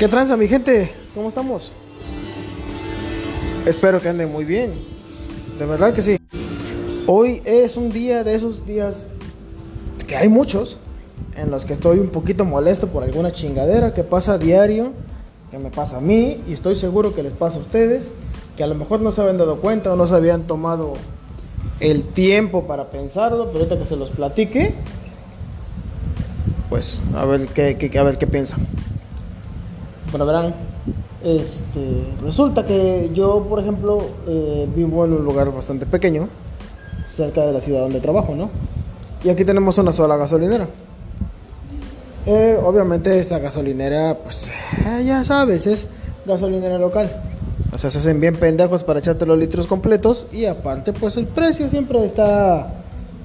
¿Qué tranza, mi gente? ¿Cómo estamos? Espero que anden muy bien. De verdad que sí. Hoy es un día de esos días que hay muchos en los que estoy un poquito molesto por alguna chingadera que pasa a diario, que me pasa a mí y estoy seguro que les pasa a ustedes, que a lo mejor no se habían dado cuenta o no se habían tomado el tiempo para pensarlo, pero ahorita que se los platique, pues a ver qué, qué- a ver qué piensan. Bueno, verán, este, resulta que yo, por ejemplo, eh, vivo en un lugar bastante pequeño, cerca de la ciudad donde trabajo, ¿no? Y aquí tenemos una sola gasolinera. Eh, obviamente esa gasolinera, pues eh, ya sabes, es gasolinera local. O sea, se hacen bien pendejos para echarte los litros completos y aparte, pues el precio siempre está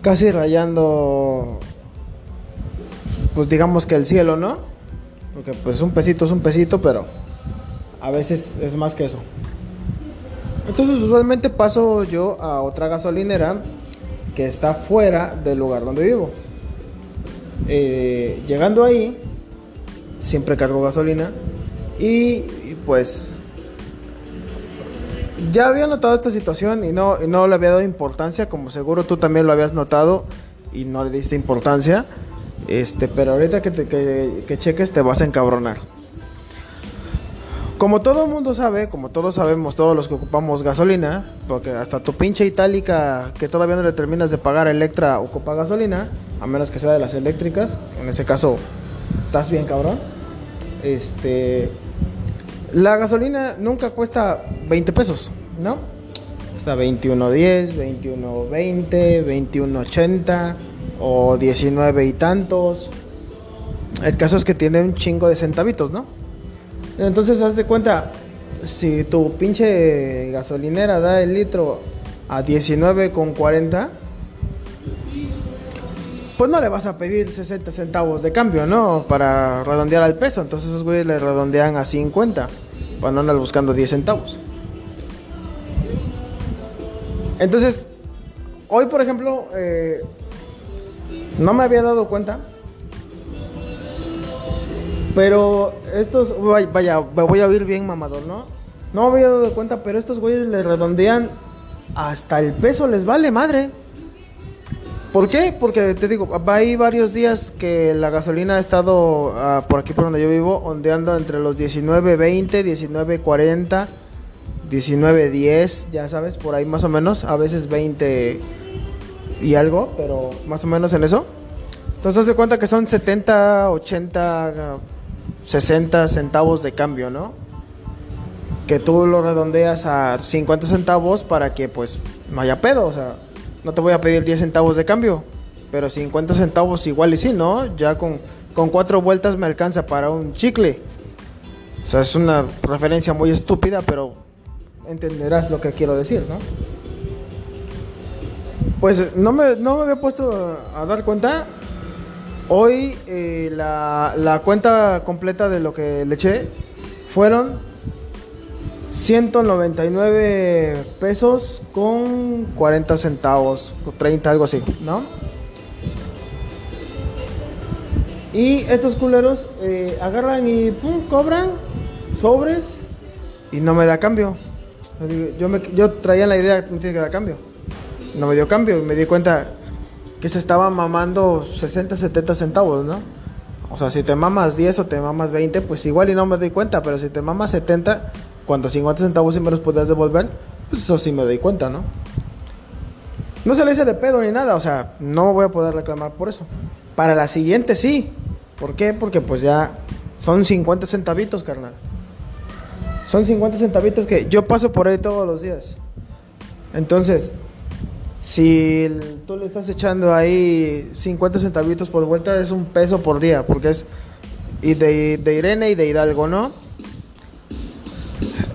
casi rayando, pues digamos que el cielo, ¿no? Porque pues un pesito es un pesito, pero a veces es más que eso. Entonces usualmente paso yo a otra gasolinera que está fuera del lugar donde vivo. Eh, llegando ahí, siempre cargo gasolina y, y, pues ya había notado esta situación y no, y no le había dado importancia, como seguro tú también lo habías notado y no le diste importancia. Este, pero ahorita que, te, que, que cheques te vas a encabronar. Como todo el mundo sabe, como todos sabemos, todos los que ocupamos gasolina, porque hasta tu pinche itálica que todavía no le terminas de pagar a Electra ocupa gasolina, a menos que sea de las eléctricas, en ese caso estás bien cabrón. Este la gasolina nunca cuesta 20 pesos, ¿no? Cuesta 21.10, 21.20, 21.80 o 19 y tantos. El caso es que tiene un chingo de centavitos, ¿no? Entonces, haz de cuenta, si tu pinche gasolinera da el litro a 19,40, pues no le vas a pedir 60 centavos de cambio, ¿no? Para redondear al peso. Entonces, esos güeyes le redondean a 50, para no andar buscando 10 centavos. Entonces, hoy, por ejemplo, eh, no me había dado cuenta. Pero estos, vaya, me voy a oír bien mamador, ¿no? No me había dado cuenta, pero estos güeyes le redondean hasta el peso, les vale madre. ¿Por qué? Porque te digo, hay varios días que la gasolina ha estado ah, por aquí por donde yo vivo, ondeando entre los 19.20, 19.40, 19.10, ya sabes, por ahí más o menos, a veces 20 y algo, pero más o menos en eso. Entonces, de cuenta que son 70, 80, 60 centavos de cambio, ¿no? Que tú lo redondeas a 50 centavos para que, pues, no haya pedo. O sea, no te voy a pedir 10 centavos de cambio, pero 50 centavos igual y sí, ¿no? Ya con, con cuatro vueltas me alcanza para un chicle. O sea, es una referencia muy estúpida, pero entenderás lo que quiero decir, ¿no? Pues no me, no me había puesto a dar cuenta. Hoy eh, la, la cuenta completa de lo que le eché fueron 199 pesos con 40 centavos, o 30, algo así, ¿no? Y estos culeros eh, agarran y pum, cobran sobres y no me da cambio. Yo, yo traía la idea que me tiene que dar cambio. No me dio cambio me di cuenta que se estaba mamando 60, 70 centavos, ¿no? O sea, si te mamas 10 o te mamas 20, pues igual y no me doy cuenta, pero si te mamas 70, cuando 50 centavos sí me los podías devolver, pues eso sí me doy cuenta, ¿no? No se le hice de pedo ni nada, o sea, no voy a poder reclamar por eso. Para la siguiente sí. ¿Por qué? Porque pues ya son 50 centavitos, carnal. Son 50 centavitos que yo paso por ahí todos los días. Entonces, si tú le estás echando ahí 50 centavitos por vuelta, es un peso por día, porque es y de, de Irene y de Hidalgo, ¿no?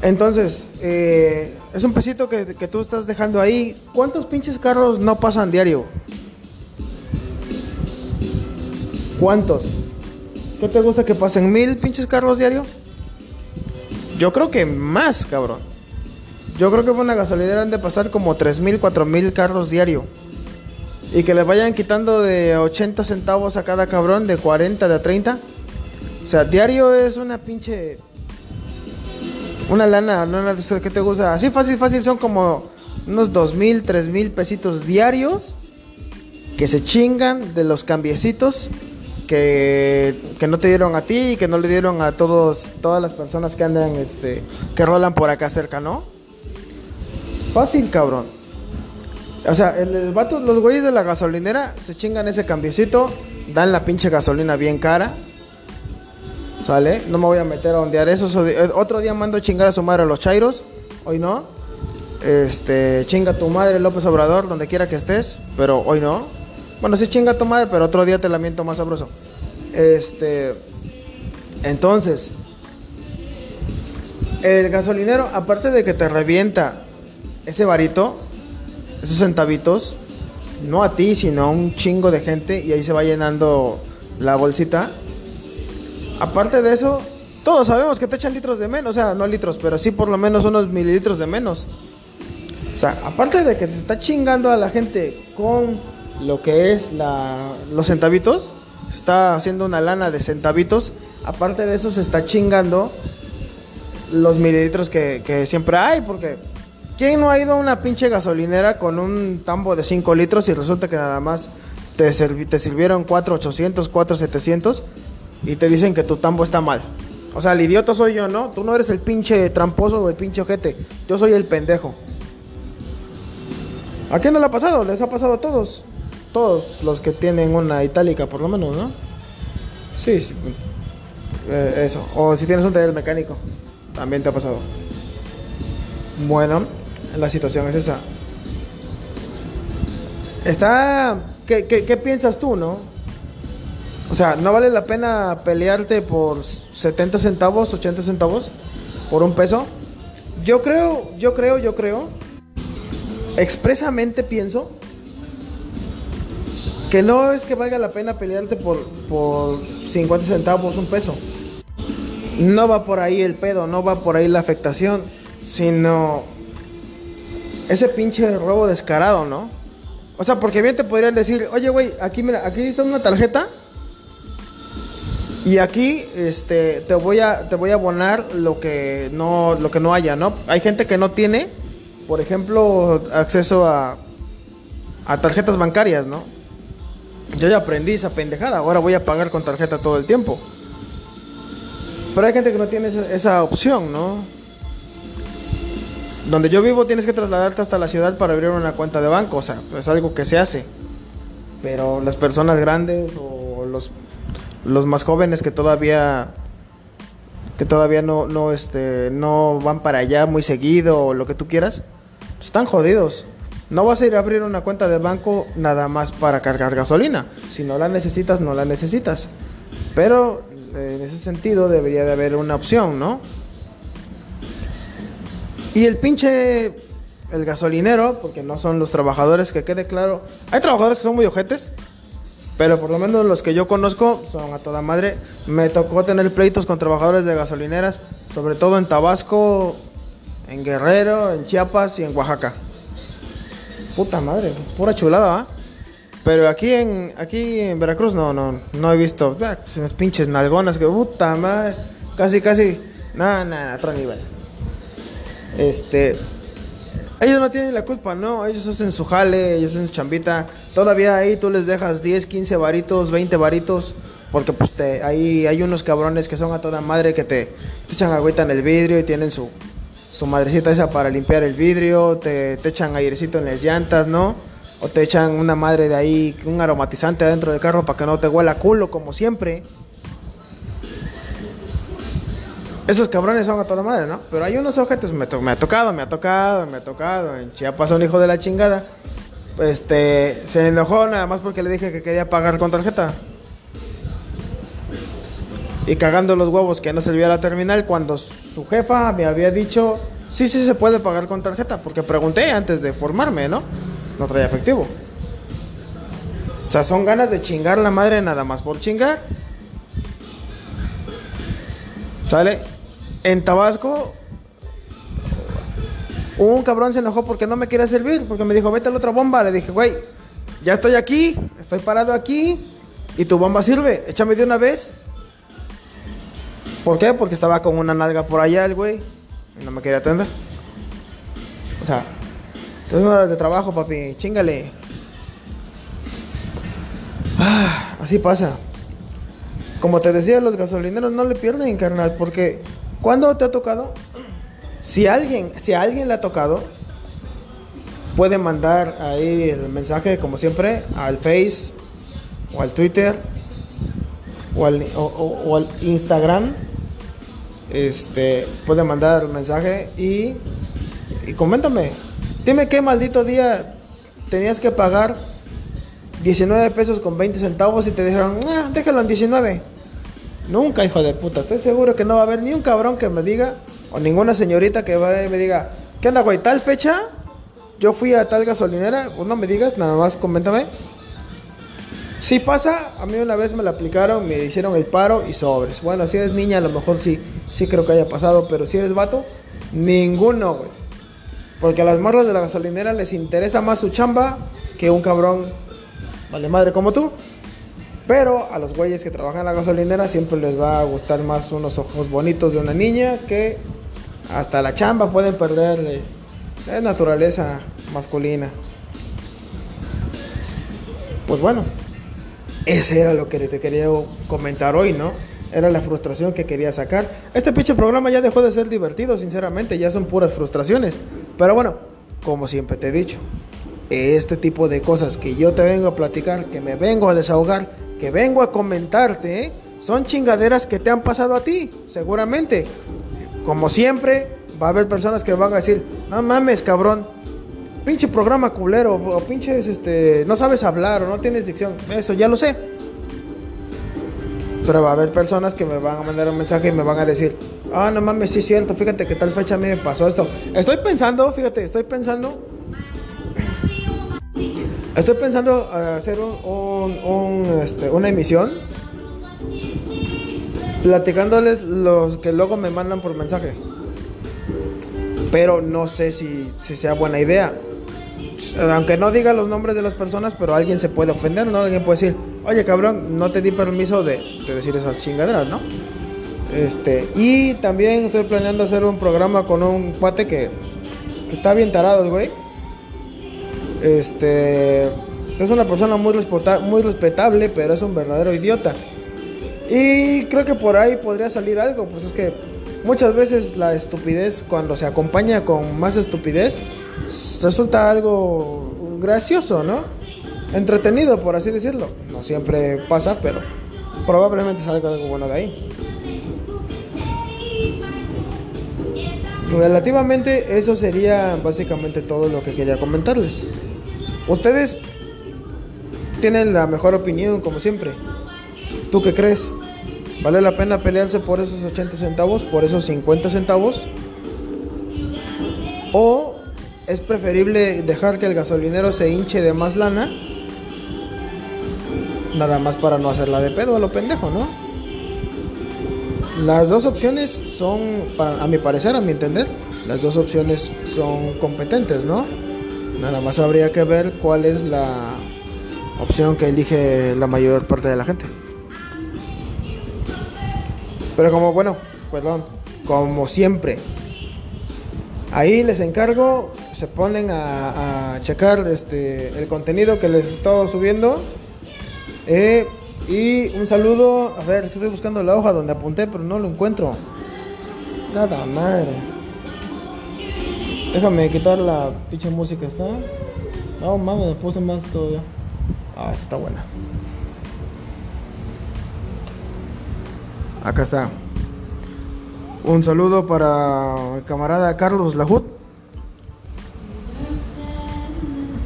Entonces, eh, es un pesito que, que tú estás dejando ahí. ¿Cuántos pinches carros no pasan diario? ¿Cuántos? ¿Qué te gusta que pasen mil pinches carros diario? Yo creo que más, cabrón. Yo creo que por una gasolinera han de pasar como 3.000, 4.000 carros diario. Y que le vayan quitando de 80 centavos a cada cabrón, de 40, de 30. O sea, diario es una pinche Una lana, una lana, ¿qué te gusta? Así fácil, fácil, son como unos dos mil, tres mil pesitos diarios que se chingan de los cambiecitos que, que no te dieron a ti y que no le dieron a todos, todas las personas que andan, este, que rolan por acá cerca, ¿no? Fácil, cabrón. O sea, el, los güeyes de la gasolinera se chingan ese cambiecito, dan la pinche gasolina bien cara. ¿Sale? No me voy a meter a ondear eso. so- eh, Otro día mando a chingar a su madre a los chairos. Hoy no. Este, chinga tu madre López Obrador, donde quiera que estés. Pero hoy no. Bueno, sí chinga tu madre, pero otro día te la miento más sabroso. Este. Entonces. El gasolinero, aparte de que te revienta ese varito, esos centavitos, no a ti, sino a un chingo de gente, y ahí se va llenando la bolsita. Aparte de eso, todos sabemos que te echan litros de menos, o sea, no litros, pero sí por lo menos unos mililitros de menos. O sea, aparte de que se está chingando a la gente con lo que es la, los centavitos, se está haciendo una lana de centavitos, aparte de eso se está chingando los mililitros que, que siempre hay, porque ¿quién no ha ido a una pinche gasolinera con un tambo de 5 litros y resulta que nada más te, te sirvieron 4,800, 4,700 y te dicen que tu tambo está mal? O sea, el idiota soy yo, ¿no? Tú no eres el pinche tramposo o el pinche ojete, yo soy el pendejo. ¿A quién no le ha pasado? Les ha pasado a todos. Todos los que tienen una itálica, por lo menos, ¿no? Sí, sí. Eh, eso. O si tienes un taller mecánico, también te ha pasado. Bueno, la situación es esa. Está... ¿Qué, qué, qué piensas tú, no? O sea, ¿no vale la pena pelearte por 70 centavos, 80 centavos? ¿Por un peso? Yo creo, yo creo, yo creo expresamente pienso que no es que valga la pena pelearte por, por 50 centavos, un peso. No va por ahí el pedo, no va por ahí la afectación, sino ese pinche robo descarado, ¿no? O sea, porque bien te podrían decir, oye, güey, aquí mira, aquí está una tarjeta y aquí este te voy a te voy a abonar lo que no lo que no haya, ¿no? Hay gente que no tiene, por ejemplo, acceso a a tarjetas bancarias, ¿no? Yo ya aprendí esa pendejada, ahora voy a pagar con tarjeta todo el tiempo. Pero hay gente que no tiene esa, esa opción, ¿no? Donde yo vivo tienes que trasladarte hasta la ciudad para abrir una cuenta de banco, o sea, es algo que se hace. Pero las personas grandes o los, los más jóvenes que todavía que todavía no, no, este, no van para allá muy seguido o lo que tú quieras, están jodidos. No vas a ir a abrir una cuenta de banco nada más para cargar gasolina. Si no la necesitas, no la necesitas. Pero en ese sentido debería de haber una opción, ¿no? Y el pinche, el gasolinero, porque no son los trabajadores, que quede claro. Hay trabajadores que son muy ojetes, pero por lo menos los que yo conozco son a toda madre. Me tocó tener pleitos con trabajadores de gasolineras, sobre todo en Tabasco, en Guerrero, en Chiapas y en Oaxaca. Puta madre, pura chulada, ¿va? Pero aquí en aquí en Veracruz no no no he visto ah, pinches nalgonas que puta madre, casi casi nada, nada, otro nivel. Este ellos no tienen la culpa, no, ellos hacen su jale, ellos hacen su chambita. Todavía ahí tú les dejas 10, 15 varitos, 20 varitos porque pues te, ahí hay unos cabrones que son a toda madre que te, echan agüita en el vidrio y tienen su su madrecita esa para limpiar el vidrio, te, te echan airecito en las llantas, ¿no? O te echan una madre de ahí, un aromatizante adentro del carro para que no te huela culo, como siempre. Esos cabrones son a toda madre, ¿no? Pero hay unos to- me ha tocado, me ha tocado, me ha tocado. En Chiapas un hijo de la chingada. Este, se enojó nada más porque le dije que quería pagar con tarjeta. Y cagando los huevos que no servía la terminal cuando su jefa me había dicho, sí, sí se puede pagar con tarjeta, porque pregunté antes de formarme, ¿no? No traía efectivo. O sea, son ganas de chingar la madre nada más por chingar. ¿Sale? En Tabasco, un cabrón se enojó porque no me quiere servir, porque me dijo, vete a la otra bomba. Le dije, güey, ya estoy aquí, estoy parado aquí, y tu bomba sirve, échame de una vez. ¿Por qué? Porque estaba con una nalga por allá el güey. y no me quería atender. O sea, tres horas de trabajo, papi, chingale. Ah, así pasa. Como te decía, los gasolineros no le pierden, carnal, porque cuando te ha tocado, si alguien, si a alguien le ha tocado, puede mandar ahí el mensaje, como siempre, al Face o al Twitter o al, o al Instagram este, puede mandar mensaje y, y coméntame. Dime qué maldito día tenías que pagar 19 pesos con 20 centavos y te dijeron, ah, déjalo en 19. Nunca, hijo de puta. Estoy seguro que no va a haber ni un cabrón que me diga, o ninguna señorita que me diga, ¿qué onda, güey? Tal fecha, yo fui a tal gasolinera, o no me digas, nada más coméntame. Si pasa, a mí una vez me la aplicaron, me hicieron el paro y sobres. Bueno, si eres niña, a lo mejor sí, sí creo que haya pasado, pero si eres vato, ninguno, güey. Porque a las morras de la gasolinera les interesa más su chamba que un cabrón, vale madre como tú. Pero a los güeyes que trabajan en la gasolinera siempre les va a gustar más unos ojos bonitos de una niña que hasta la chamba pueden perderle. Es naturaleza masculina. Pues bueno, ese era lo que te quería comentar hoy, ¿no? Era la frustración que quería sacar. Este pinche programa ya dejó de ser divertido, sinceramente, ya son puras frustraciones. Pero bueno, como siempre te he dicho, este tipo de cosas que yo te vengo a platicar, que me vengo a desahogar, que vengo a comentarte, ¿eh? son chingaderas que te han pasado a ti, seguramente. Como siempre, va a haber personas que van a decir, no mames, cabrón, pinche programa culero, o pinches, este, no sabes hablar, o no tienes dicción. Eso ya lo sé. Pero va a haber personas que me van a mandar un mensaje y me van a decir, ah, no mames, sí es cierto, fíjate que tal fecha a mí me pasó esto. Estoy pensando, fíjate, estoy pensando, estoy pensando hacer un, este, una emisión platicándoles los que luego me mandan por mensaje. Pero no sé si, sea buena idea aunque no diga los nombres de las personas, pero alguien se puede ofender, ¿no? Alguien puede decir, oye cabrón, no te di permiso de, decir esas chingaderas, ¿no? Este, y también estoy planeando hacer un programa con un cuate que, está bien tarado, güey. Este, es una persona muy, muy respetable, pero es un verdadero idiota. Y creo que por ahí podría salir algo, pues es que muchas veces la estupidez, cuando se acompaña con más estupidez, resulta algo gracioso, ¿no? Entretenido, por así decirlo. No siempre pasa, pero probablemente salga algo bueno de ahí. Relativamente eso sería básicamente todo lo que quería comentarles. Ustedes tienen la mejor opinión, como siempre. ¿Tú qué crees? ¿Vale la pena pelearse por esos 80 centavos, por esos 50 centavos? ¿O es preferible dejar que el gasolinero se hinche de más lana. Nada más para no hacerla de pedo a lo pendejo, ¿no? Las dos opciones son, a mi parecer, a mi entender, las dos opciones son competentes, ¿no? Nada más habría que ver cuál es la opción que elige la mayor parte de la gente. Pero como bueno, perdón, como siempre, ahí les encargo se ponen a, checar este, el contenido que les he estado subiendo. Eh, y un saludo, a ver, estoy buscando la hoja donde apunté, pero no lo encuentro. Nada madre. Déjame quitar la pinche música, ¿está? No mames, me puse más todavía. Ah, esta está buena. Acá está. Un saludo para el camarada Carlos Lajut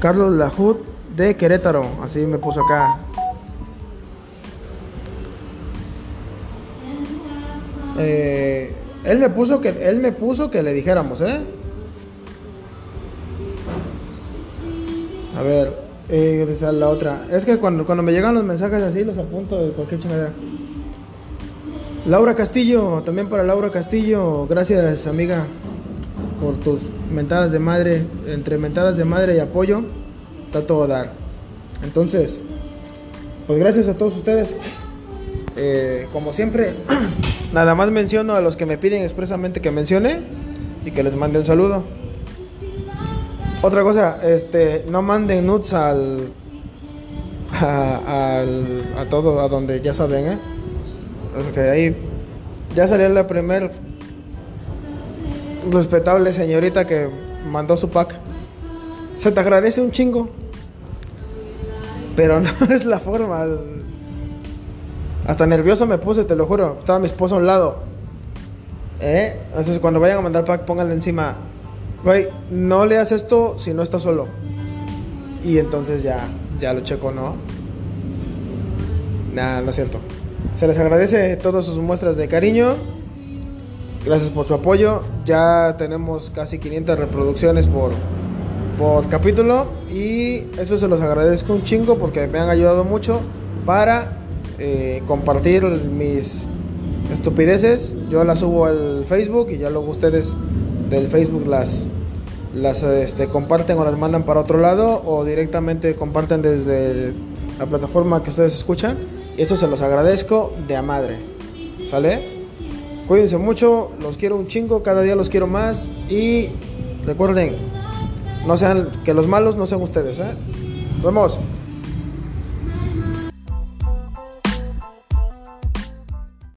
Carlos Lajut de Querétaro, así me puso acá. Eh, él me puso que él me puso que le dijéramos, ¿eh? A ver, eh, la otra. Es que cuando, cuando me llegan los mensajes así los apunto de cualquier chingadera. Laura Castillo, también para Laura Castillo, gracias amiga por tus mentadas de madre, entre mentadas de madre y apoyo, está todo dar. Entonces, pues gracias a todos ustedes. Eh, como siempre, nada más menciono a los que me piden expresamente que mencione. y que les mande un saludo. Otra cosa, este, no manden nudes al a, al, a todo, a donde ya saben, ¿eh? Ahí ya salió la primer respetable señorita que mandó su pack. Se te agradece un chingo. Pero no es la forma. Hasta nervioso me puse, te lo juro. Estaba mi esposo a un lado. ¿Eh? Entonces cuando vayan a mandar pack, pónganle encima. Güey, no leas esto si no estás solo. Y entonces ya, ya lo checo, ¿no? Nada, no es cierto. Se les agradece todas sus muestras de cariño. Gracias por su apoyo. Ya tenemos casi 500 reproducciones por, por capítulo. Y eso se los agradezco un chingo porque me han ayudado mucho para eh, compartir mis estupideces. Yo las subo al Facebook y ya luego ustedes del Facebook las, las este, comparten o las mandan para otro lado o directamente comparten desde la plataforma que ustedes escuchan. Eso se los agradezco de a madre. ¿Sale? Cuídense mucho, los quiero un chingo, cada día los quiero más y recuerden, no sean que los malos no sean ustedes, ¿eh? Vemos.